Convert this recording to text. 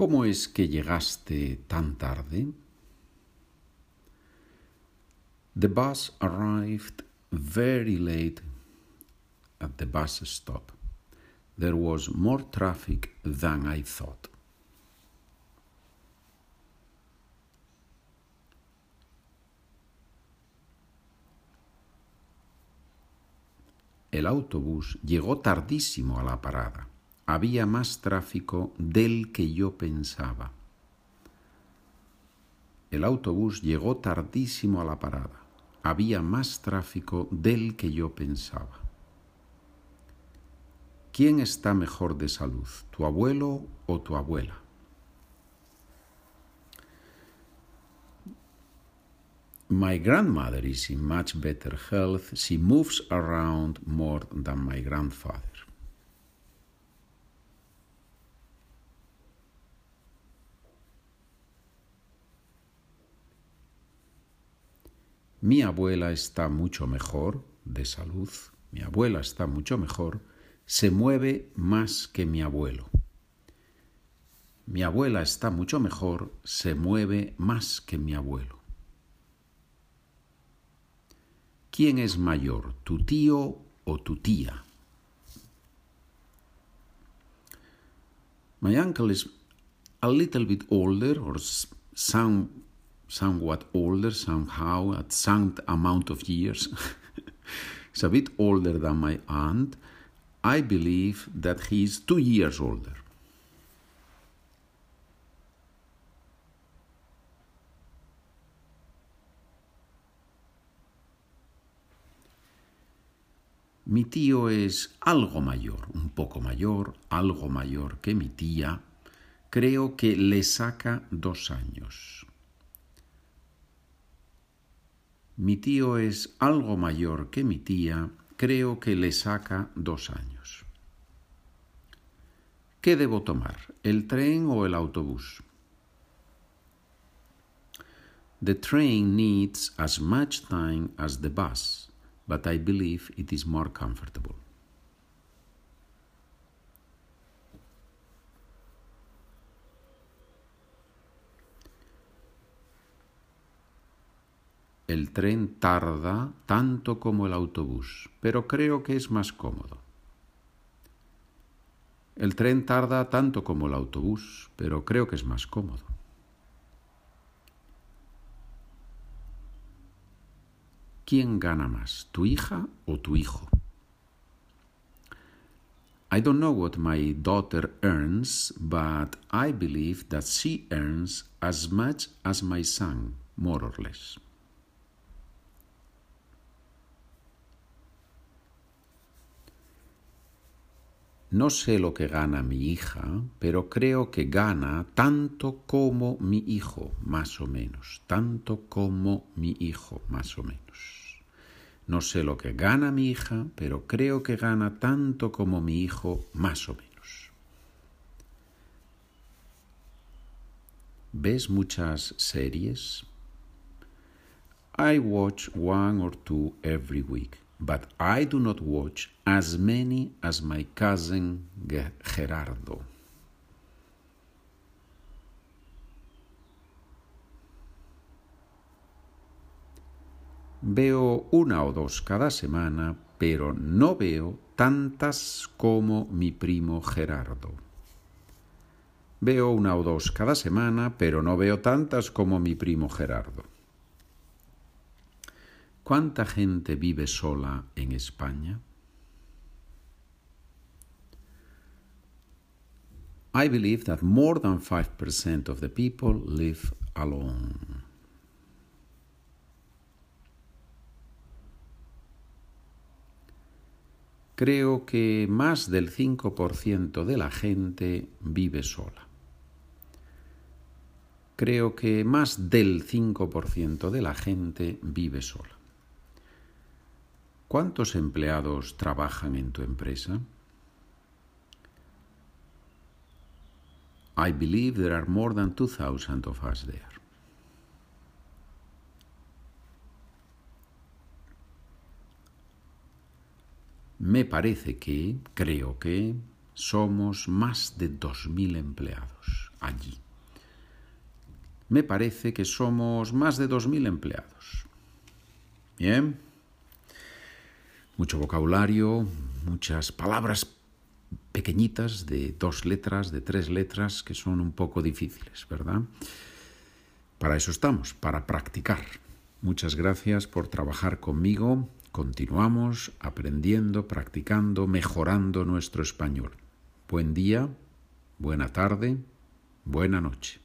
¿Cómo es que llegaste tan tarde? The bus arrived very late at the bus stop. There was more traffic than I thought. El autobús llegó tardísimo a la parada. Había más tráfico del que yo pensaba. El autobús llegó tardísimo a la parada. Había más tráfico del que yo pensaba. ¿Quién está mejor de salud, tu abuelo o tu abuela? My grandmother is in much better health. She moves around more than my grandfather. Mi abuela está mucho mejor de salud. Mi abuela está mucho mejor. Se mueve más que mi abuelo. Mi abuela está mucho mejor. Se mueve más que mi abuelo. ¿Quién es mayor, tu tío o tu tía? My uncle is a little bit older or some, somewhat older somehow at some amount of years. He's a bit older than my aunt. I believe that he is two years older. Mi tío es algo mayor, un poco mayor, algo mayor que mi tía. Creo que le saca dos años. Mi tío es algo mayor que mi tía. Creo que le saca dos años. ¿Qué debo tomar? ¿El tren o el autobús? The train needs as much time as the bus but I believe it is more comfortable. El tren tarda tanto como el autobús, pero creo que es más cómodo. El tren tarda tanto como el autobús, pero creo que es más cómodo. ¿Quién gana más, tu hija o tu hijo? I don't know what my daughter earns, but I believe that she earns as much as my son, more or less. No sé lo que gana mi hija, pero creo que gana tanto como mi hijo, más o menos, tanto como mi hijo, más o menos. No sé lo que gana mi hija, pero creo que gana tanto como mi hijo, más o menos. ¿Ves muchas series? I watch one or two every week but I do not watch as many as my cousin Gerardo. Veo una o dos cada semana, pero no veo tantas como mi primo Gerardo. Veo una o dos cada semana, pero no veo tantas como mi primo Gerardo. ¿Cuánta gente vive sola en España? I believe that more than 5% of the people live alone. Creo que más del 5% de la gente vive sola. Creo que más del 5% de la gente vive sola. ¿Cuántos empleados trabajan en tu empresa? I believe there are more than 2,000 of us there. Me parece que, creo que, somos más de 2.000 empleados. allí. Me parece que somos más de 2.000 empleados. Bien. Mucho vocabulario, muchas palabras pequeñitas de dos letras, de tres letras, que son un poco difíciles, ¿verdad? Para eso estamos, para practicar. Muchas gracias por trabajar conmigo. Continuamos aprendiendo, practicando, mejorando nuestro español. Buen día, buena tarde, buena noche.